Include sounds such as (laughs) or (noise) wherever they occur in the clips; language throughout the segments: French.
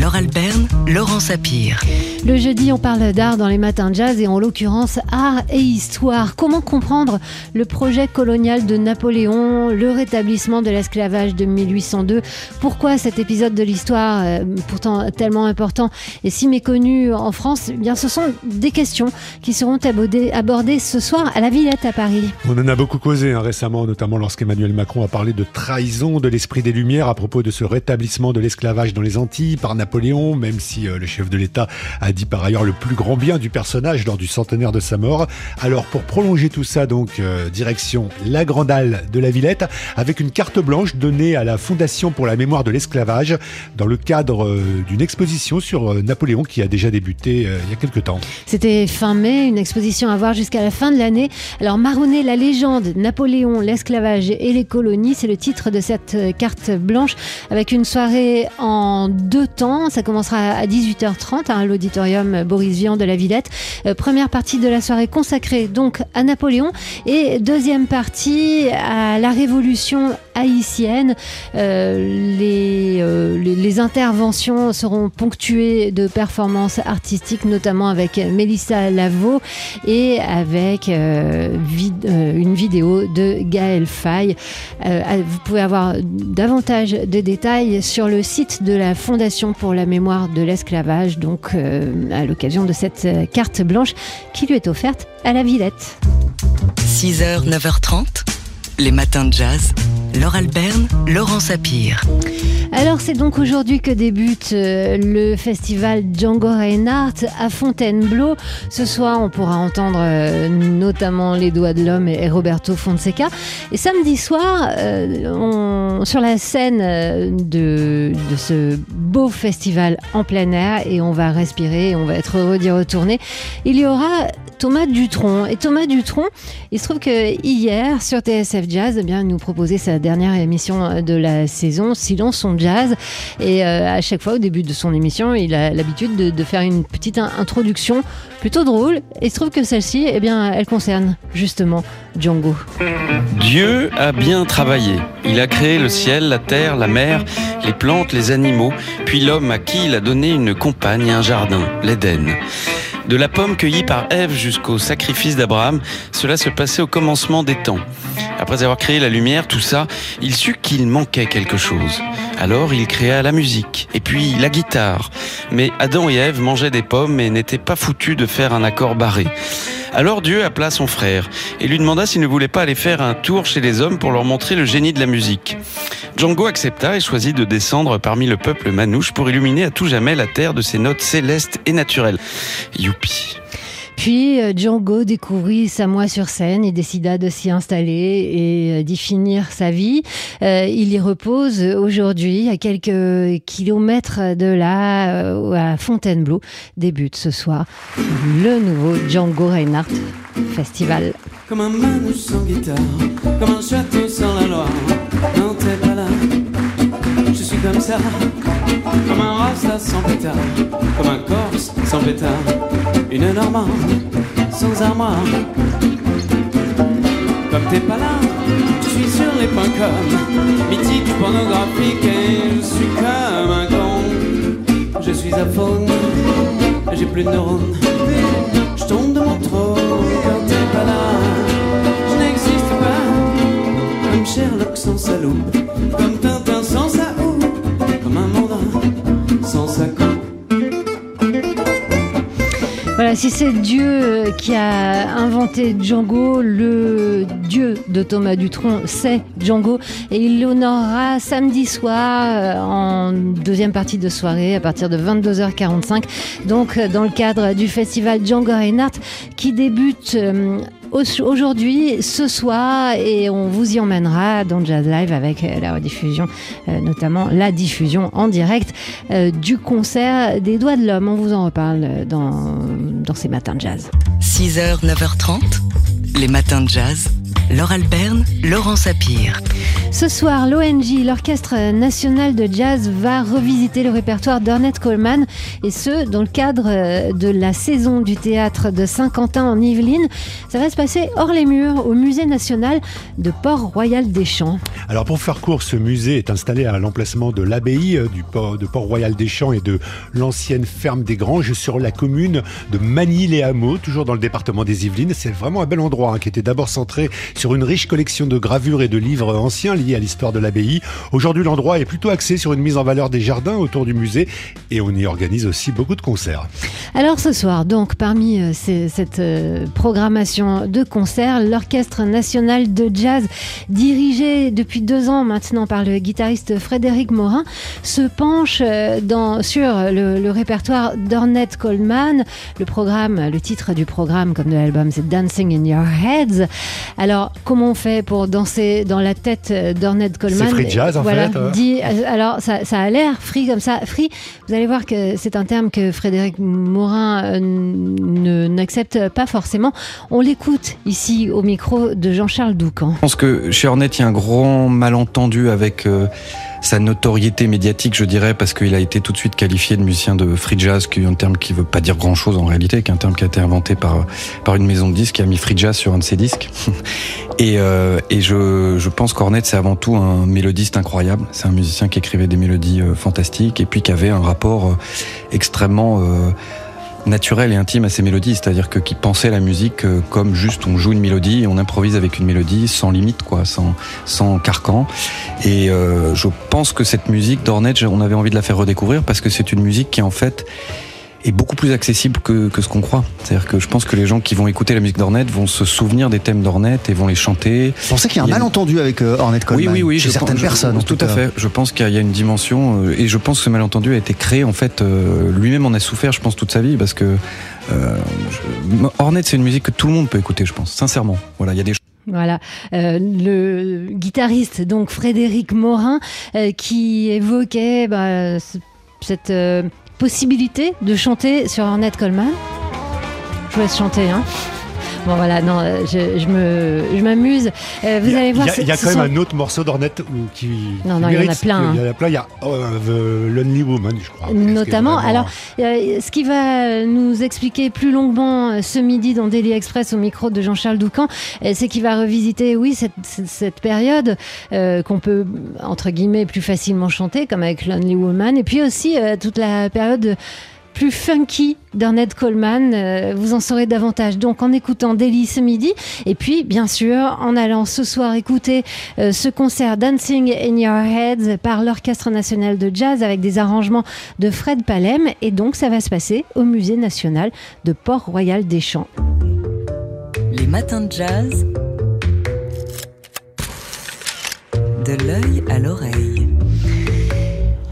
Laure Alberne, Laurent Sapir. Le jeudi, on parle d'art dans les matins de jazz et en l'occurrence art et histoire. Comment comprendre le projet colonial de Napoléon, le rétablissement de l'esclavage de 1802 Pourquoi cet épisode de l'histoire, euh, pourtant tellement important et si méconnu en France? Eh Bien, ce sont des questions qui seront abordées, abordées ce soir à la Villette à Paris. On en a beaucoup causé hein, récemment, notamment lorsqu'Emmanuel Macron a parlé de trahison de l'esprit des Lumières à propos de ce rétablissement de l'esclavage dans les Antilles par Napoléon, même si euh, le chef de l'État a dit par ailleurs le plus grand bien du personnage lors du centenaire de sa mort. Alors pour prolonger tout ça, donc euh, direction la Grande Halle de la Villette, avec une carte blanche donnée à la Fondation pour la mémoire de l'esclavage dans le cadre euh, d'une exposition sur Napoléon qui a déjà débuté il y a quelques temps. C'était fin mai, une exposition à voir jusqu'à la fin de l'année. Alors marronner la légende, Napoléon, l'esclavage et les colonies, c'est le titre de cette carte blanche avec une soirée en deux temps ça commencera à 18h30 à l'auditorium Boris Vian de la Villette. Euh, première partie de la soirée consacrée donc à Napoléon et deuxième partie à la Révolution haïtienne. Euh, euh, les, interventions seront ponctuées de performances artistiques, notamment avec Mélissa Lavaux et avec une vidéo de Gaël Faye. vous pouvez avoir davantage de détails sur le site de la Fondation pour la mémoire de l'esclavage, donc euh, à l'occasion de cette euh, carte blanche qui lui est offerte à la Villette. 6h, 9h30, les matins de jazz. Laure Alberne, Laurent Sapir. Alors c'est donc aujourd'hui que débute euh, le festival Django Reinhardt à Fontainebleau. Ce soir, on pourra entendre notamment Les Doigts de l'Homme et Roberto Fonseca. Et samedi soir, on, sur la scène de, de ce beau festival en plein air et on va respirer, on va être heureux d'y retourner. Il y aura Thomas Dutronc. Et Thomas Dutronc, il se trouve que hier sur TSF Jazz, eh bien, nous proposait sa dernière émission de la saison, Silence son jazz. Et euh, à chaque fois, au début de son émission, il a l'habitude de, faire une petite introduction plutôt drôle. Et il se trouve que celle-ci, eh bien, elle concerne justement Django. Dieu a bien travaillé. Il a créé le ciel, la terre, la mer, les plantes, les animaux, puis l'homme à qui il a donné une compagne et un jardin, l'Éden. De la pomme cueillie par Ève jusqu'au sacrifice d'Abraham, cela se passait au commencement des temps. Après avoir créé la lumière, tout ça, il sut qu'il manquait quelque chose. Alors il créa la musique, et puis la guitare. Mais Adam et Ève mangeaient des pommes et n'étaient pas foutus de faire un accord barré. Alors Dieu appela son frère et lui demanda s'il ne voulait pas aller faire un tour chez les hommes pour leur montrer le génie de la musique. Django accepta et choisit de descendre parmi le peuple manouche pour illuminer à tout jamais la terre de ses notes célestes et naturelles. Youpi. Puis euh, Django découvrit Samoa sur scène et décida de s'y installer et euh, d'y finir sa vie. Euh, il y repose aujourd'hui à quelques kilomètres de là, à Fontainebleau. Débute ce soir le nouveau Django Reinhardt Festival. Comme un manouche sans guitare, comme un château sans la loi. Non, t'es pas je suis comme ça. Comme un rasta sans pétard, comme un corse sans pétard. Une normande sans armoire. Comme t'es pas là, je suis sur les points com, mythique, pornographique, et je suis comme un con. Je suis à faune, j'ai plus de neurones. Je tombe de mon trône quand t'es pas là. Je n'existe pas comme Sherlock sans sa si c'est Dieu euh, qui a inventé Django, le Dieu de Thomas Dutronc, c'est Django. Et il l'honorera samedi soir euh, en deuxième partie de soirée à partir de 22h45. Donc, euh, dans le cadre du festival Django Reinhardt qui débute aujourd'hui, ce soir, et on vous y emmènera dans Jazz Live avec euh, la rediffusion, euh, notamment la diffusion en direct euh, du concert des Doigts de l'Homme. On vous en reparle dans, dans ces matins de jazz. 6h, 9h30, les matins de jazz. Laure Alberne, Laurent Sapir. Ce soir, l'ONG, l'Orchestre national de jazz, va revisiter le répertoire d'Ornette Coleman, et ce, dans le cadre euh, de la saison du théâtre de Saint-Quentin en Yvelines. Ça va se passer hors les murs, au Musée national de Port-Royal des Champs. Alors pour faire court, ce musée est installé à l'emplacement de l'abbaye euh, du port, de Port-Royal des Champs et de l'ancienne ferme des Granges sur la commune de Manille-les-Hameaux, toujours dans le département des Yvelines. C'est vraiment un bel endroit hein, qui était d'abord centré sur une riche collection de gravures et de livres anciens liés à l'histoire de l'abbaye. Aujourd'hui, l'endroit est plutôt axé sur une mise en valeur des jardins autour du musée et on y organise aussi beaucoup de concerts. Alors ce soir, donc parmi euh, cette euh, programmation de concerts, l'Orchestre national de jazz, dirigé depuis deux ans maintenant par le guitariste Frédéric Morin, se penche euh, sur le, le répertoire d'Ornette Coleman. Le programme, le titre du programme, comme de l'album, c'est Dancing in Your Heads. Alors, comment on fait pour danser dans la tête d'Ornette Coleman C'est free jazz, en voilà, fait, hein. dit- alors, ça, ça a l'air free comme ça. Free, vous allez voir que c'est un terme que Frédéric Morin euh, ne- n'accepte pas forcément. On l'écoute ici au micro de Jean-Charles Doucan. Je pense que chez Ornette, il y a un grand malentendu avec euh, sa notoriété médiatique, je dirais, parce qu'il a été tout de suite qualifié de musicien de free jazz, qui est un terme qui veut pas dire grand chose en réalité, qui est un terme qui a été inventé par, par une maison de disques qui a mis free jazz sur un de ses disques. (laughs) et euh, et je, je pense qu'Ornette, c'est avant tout un mélodiste incroyable. C'est un musicien qui écrivait des mélodies euh, fantastiques et puis qui avait un rapport euh, extrêmement euh, naturel et intime à ses mélodies, c'est-à-dire que qui pensait la musique euh, comme juste on joue une mélodie et on improvise avec une mélodie sans limite, quoi, sans, sans carcan. Et euh, je pense que cette musique d'Ornette, on avait envie de la faire redécouvrir parce que c'est une musique qui en fait est beaucoup plus accessible que, que ce qu'on croit. C'est-à-dire que je pense que les gens qui vont écouter la musique d'Ornette vont se souvenir des thèmes d'Ornette et vont les chanter. Je pensais qu'il y a un malentendu avec euh, Ornette Coleman. Oui, oui, oui. Chez certaines pense- personnes, tout, tout à fait. Je pense qu'il y a- une dimension, euh, et je pense que ce malentendu a été créé, en fait, euh, lui-même en a souffert, je pense, toute sa vie, parce que euh, je- Ornette, c'est une musique que tout le monde peut écouter, je pense, sincèrement. Voilà, il y a des Voilà, Euh, le guitariste donc Frédéric Morin euh, qui évoquait bah, ce- cette euh, possibilité de chanter sur Ornette Coleman. Je vous laisse chanter, hein. Bon voilà, non, euh, je, je me, je m'amuse. Euh, vous a- allez voir, il y a, y quand sont- même un autre morceau d'Ornette où- qui. Non, non, il y en a plein, Il y en a plein. Il y a euh, The Lonely Woman, je crois. Notamment, vraiment. alors, Euh, ce qui va nous expliquer plus longuement euh, ce midi dans Daily Express au micro de Jean-Charles Doucan, euh, c'est qu'il va revisiter, oui, cette, cette- période euh, qu'on peut, entre guillemets, plus facilement chanter, comme avec Lonely Woman, et puis aussi euh, toute la période plus funky d'Ornette Coleman. Euh, vous en saurez davantage donc en écoutant Daily ce midi, et puis bien sûr en allant ce soir écouter euh, ce concert Dancing in Your Heads par l'Orchestre national de jazz avec des arrangements de Fred Palem. Et donc, ça va se passer au Musée national de Port-Royal des Champs. Les matins de jazz. De l'œil à l'oreille.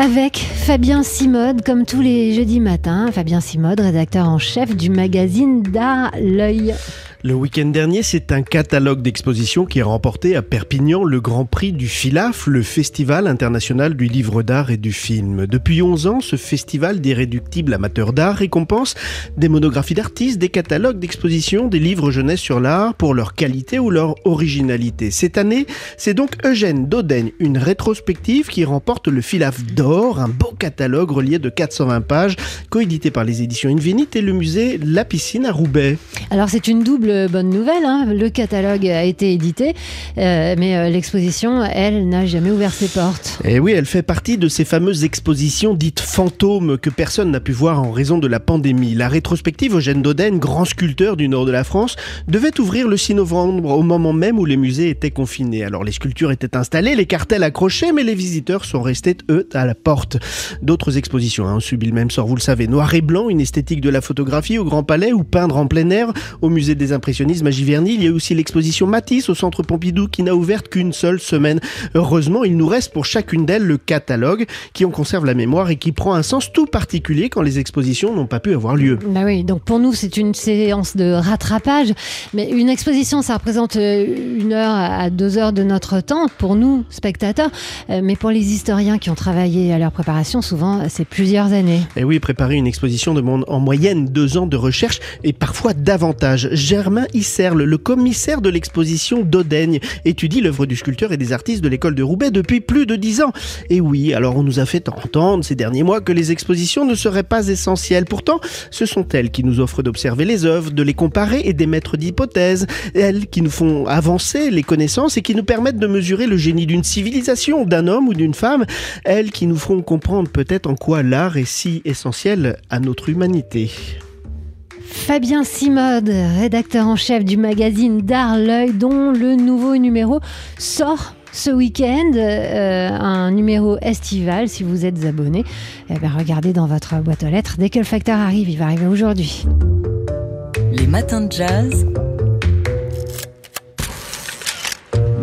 Avec Fabien Simode, comme tous les jeudis matins. Fabien Simode, rédacteur en chef du magazine d'art L'œil. Le week-end dernier, c'est un catalogue d'expositions qui a remporté à Perpignan le Grand Prix du FILAF, le Festival international du livre d'art et du film. Depuis 11 ans, ce festival d'irréductibles amateurs d'art récompense des monographies d'artistes, des catalogues d'expositions, des livres jeunesse sur l'art pour leur qualité ou leur originalité. Cette année, c'est donc Eugène Dodaigne, une rétrospective qui remporte le FILAF d'or, un beau catalogue relié de 420 pages, coédité par les éditions Infinite et le musée La Piscine à Roubaix. Alors, c'est une double bonne nouvelle. hein. Le catalogue a été édité, euh, mais euh, l'exposition, elle, n'a jamais ouvert ses portes. Et oui, elle fait partie de ces fameuses expositions dites fantômes que personne n'a pu voir en raison de la pandémie. La rétrospective Eugène Dodène, grand sculpteur du nord de la France, devait ouvrir le 6 novembre au moment même où les musées étaient confinés. Alors les sculptures étaient installées, les cartels accrochés, mais les visiteurs sont restés, eux, à la porte. D'autres expositions hein, ont subi le même sort, vous le savez. Noir et blanc, une esthétique de la photographie au Grand Palais ou peindre en plein air au musée des impressionnisme à Giverny. Il y a aussi l'exposition Matisse au centre Pompidou qui n'a ouvert qu'une seule semaine. Heureusement, il nous reste pour chacune d'elles le catalogue qui en conserve la mémoire et qui prend un sens tout particulier quand les expositions n'ont pas pu avoir lieu. Bah oui, donc pour nous, c'est une séance de rattrapage. Mais une exposition, ça représente euh, une heure à deux heures de notre temps pour nous, spectateurs. Euh, Mais pour les historiens qui ont travaillé à leur préparation, souvent, c'est plusieurs années. Et oui, préparer une exposition demande en moyenne deux ans de recherche et parfois davantage. Germain Isserle, le commissaire de l'exposition d'Odaigne, étudie l'œuvre du sculpteur et des artistes de l'école de Roubaix depuis plus de dix ans. Et oui, alors on nous a fait entendre ces derniers mois que les expositions ne seraient pas essentielles. Pourtant, ce sont elles qui nous offrent d'observer les œuvres, de les comparer et d'émettre d'hypothèses. Elles qui nous font avancer les connaissances et qui nous permettent de mesurer le génie d'une civilisation, d'un homme ou d'une femme. Elles qui nous feront comprendre peut-être en quoi l'art est si essentiel à notre humanité. Fabien Simode, rédacteur en chef du magazine D'Art L'œil, dont le nouveau numéro sort ce week-end, euh, un numéro estival. Si vous êtes abonné, eh bien, regardez dans votre boîte aux lettres. Dès que le facteur arrive, il va arriver aujourd'hui. Les matins de jazz.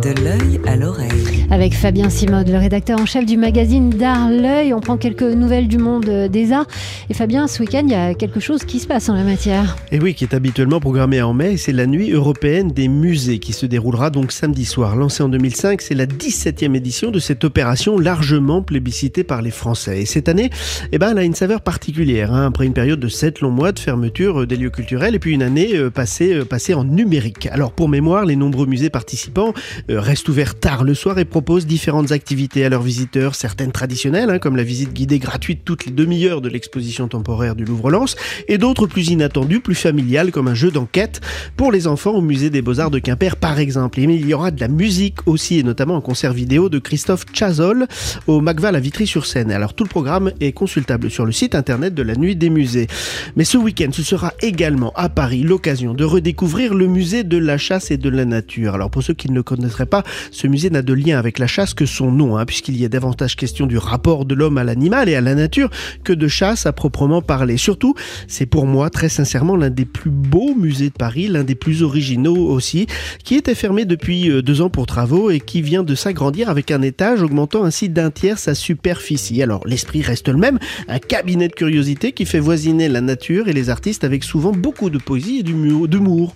De l'œil à l'oreille. Avec Fabien Simode, le rédacteur en chef du magazine D'Art L'œil, on prend quelques nouvelles du monde des arts. Et Fabien, ce week-end, il y a quelque chose qui se passe en la matière. Et oui, qui est habituellement programmé en mai, c'est la nuit européenne des musées qui se déroulera donc samedi soir. Lancée en 2005, c'est la 17e édition de cette opération largement plébiscitée par les Français. Et cette année, eh ben, elle a une saveur particulière. hein. Après une période de 7 longs mois de fermeture euh, des lieux culturels et puis une année euh, passée, euh, passée en numérique. Alors pour mémoire, les nombreux musées participants euh, restent ouverts tard le soir et proposent différentes activités à leurs visiteurs, certaines traditionnelles, hein, comme la visite guidée gratuite toutes les demi-heures de l'exposition temporaire du Louvre-Lens, et d'autres plus inattendues, plus familiales, comme un jeu d'enquête pour les enfants au musée des Beaux-Arts de Quimper, par exemple. Il y aura de la musique aussi, et notamment un concert vidéo de Christophe Chazol au Macval à Vitry-sur-Seine. Alors tout le programme est consultable sur le site internet de la Nuit des Musées. Mais ce week-end, ce sera également à Paris l'occasion de redécouvrir le musée de la chasse et de la nature. Alors pour ceux qui ne le connaîtraient pas, ce musée n'a de lien avec la chasse que son nom, hein, puisqu'il y a davantage question du rapport de l'homme à l'animal et à la nature que de chasse à proprement parler. Surtout, c'est pour moi très sincèrement l'un des plus beaux musées de Paris, l'un des plus originaux aussi, qui était fermé depuis euh, deux ans pour travaux et qui vient de s'agrandir avec un étage augmentant ainsi d'un tiers sa superficie. Alors l'esprit reste le même, un cabinet de curiosité qui fait voisiner la nature et les artistes avec souvent beaucoup de poésie et d'humour.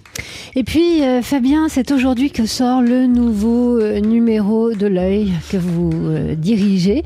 Et puis, euh, Fabien, c'est aujourd'hui que sort le nouveau euh, numéro l'œil que vous euh, dirigez.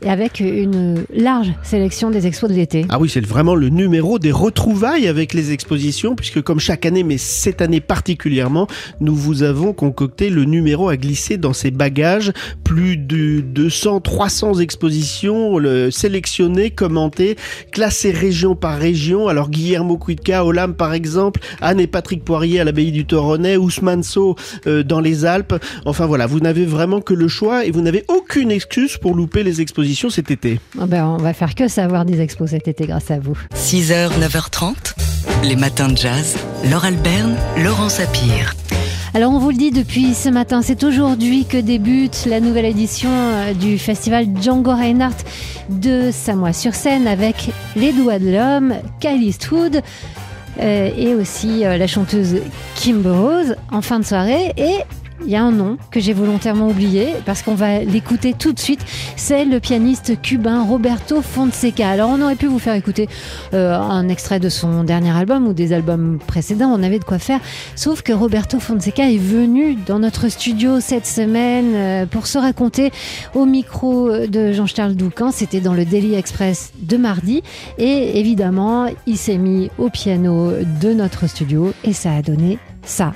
Et avec une large sélection des expos de l'été. Ah oui, c'est vraiment le numéro des retrouvailles avec les expositions, puisque comme chaque année, mais cette année particulièrement, nous vous avons concocté le numéro à glisser dans ses bagages. Plus de 200, 300 expositions le, sélectionnées, commentées, classées région par région. Alors Guillermo Cuitca, Olam par exemple, Anne et Patrick Poirier à l'abbaye du Toronnet, Ousmane Sow euh, dans les Alpes. Enfin voilà, vous n'avez vraiment que le choix et vous n'avez aucune excuse pour louper les expositions cet été. Ah ben, on va faire que savoir des expos cet été grâce à vous. 6h, 9h30. Les matins de jazz. Laure Alberne, Laurent Sapir. Alors on vous le dit depuis ce matin, c'est aujourd'hui que débute la nouvelle édition euh, du festival Django Reinhardt de Samois-sur-Seine avec Les Doigts de l'Homme, Kyle Eastwood euh, et aussi euh, la chanteuse Kim Rose en fin de soirée et il y a un nom que j'ai volontairement oublié parce qu'on va l'écouter tout de suite. C'est le pianiste cubain Roberto Fonseca. Alors on aurait pu vous faire écouter euh, un extrait de son dernier album ou des albums précédents. On avait de quoi faire. Sauf que Roberto Fonseca est venu dans notre studio cette semaine euh, pour se raconter au micro de Jean-Charles Doucan. C'était dans le Daily Express de mardi. Et évidemment, il s'est mis au piano de notre studio et ça a donné ça.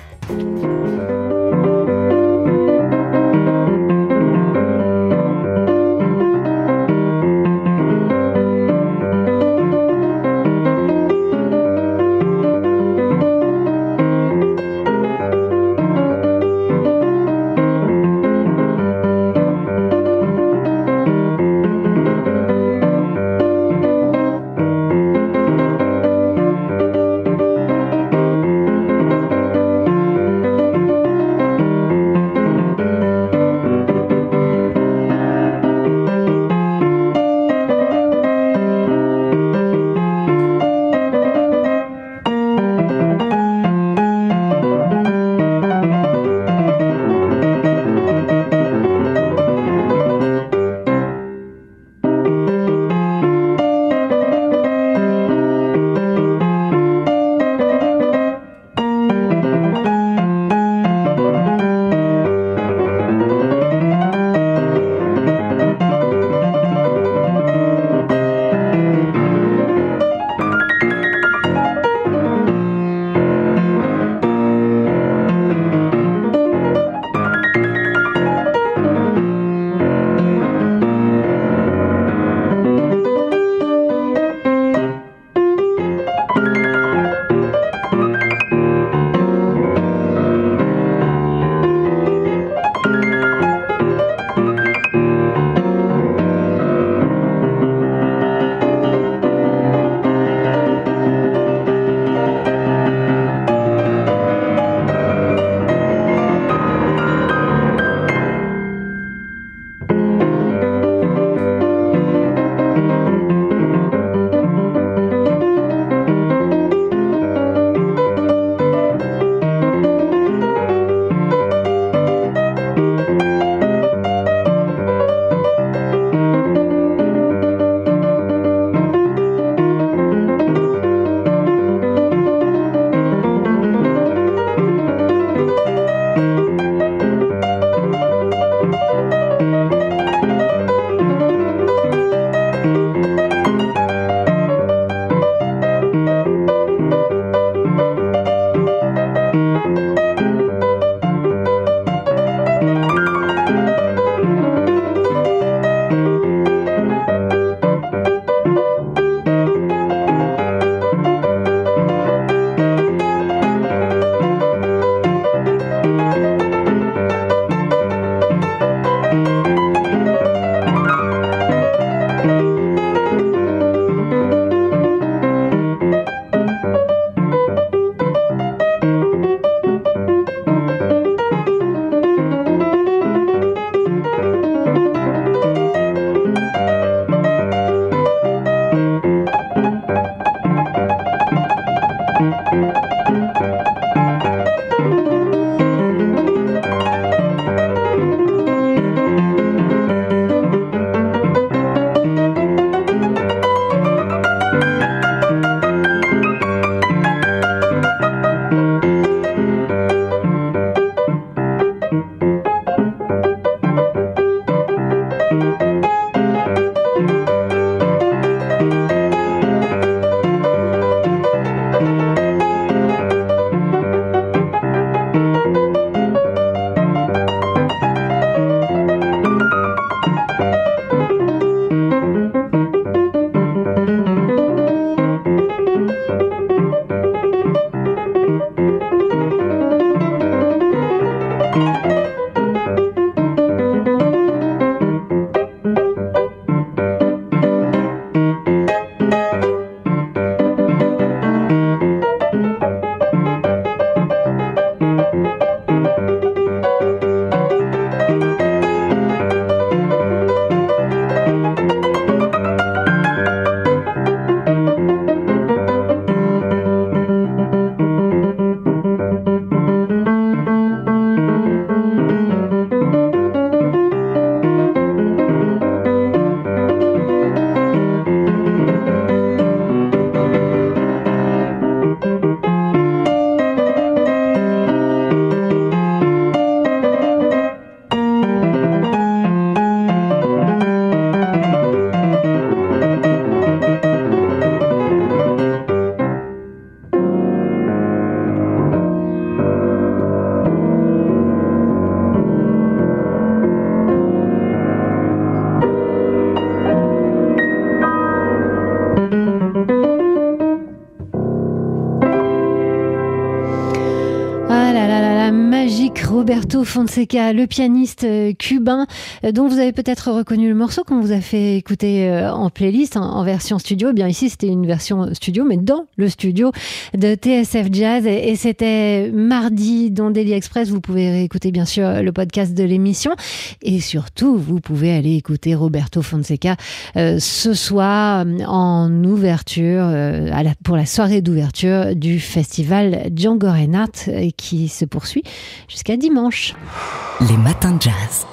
Ah, la, la, la. Roberto Fonseca, le pianiste euh, cubain, euh, dont vous avez peut-être reconnu le morceau qu'on vous a fait écouter euh, en playlist, en version studio. Eh bien ici, c'était une version studio, mais dans le studio de TSF Jazz. Et c'était mardi dans Daily Express. Vous pouvez réécouter bien sûr le podcast de l'émission. Et surtout, vous pouvez aller écouter Roberto Fonseca ce soir en ouverture, pour la soirée d'ouverture du festival Django Reinhardt qui se poursuit jusqu'à dimanche. Les matins de jazz.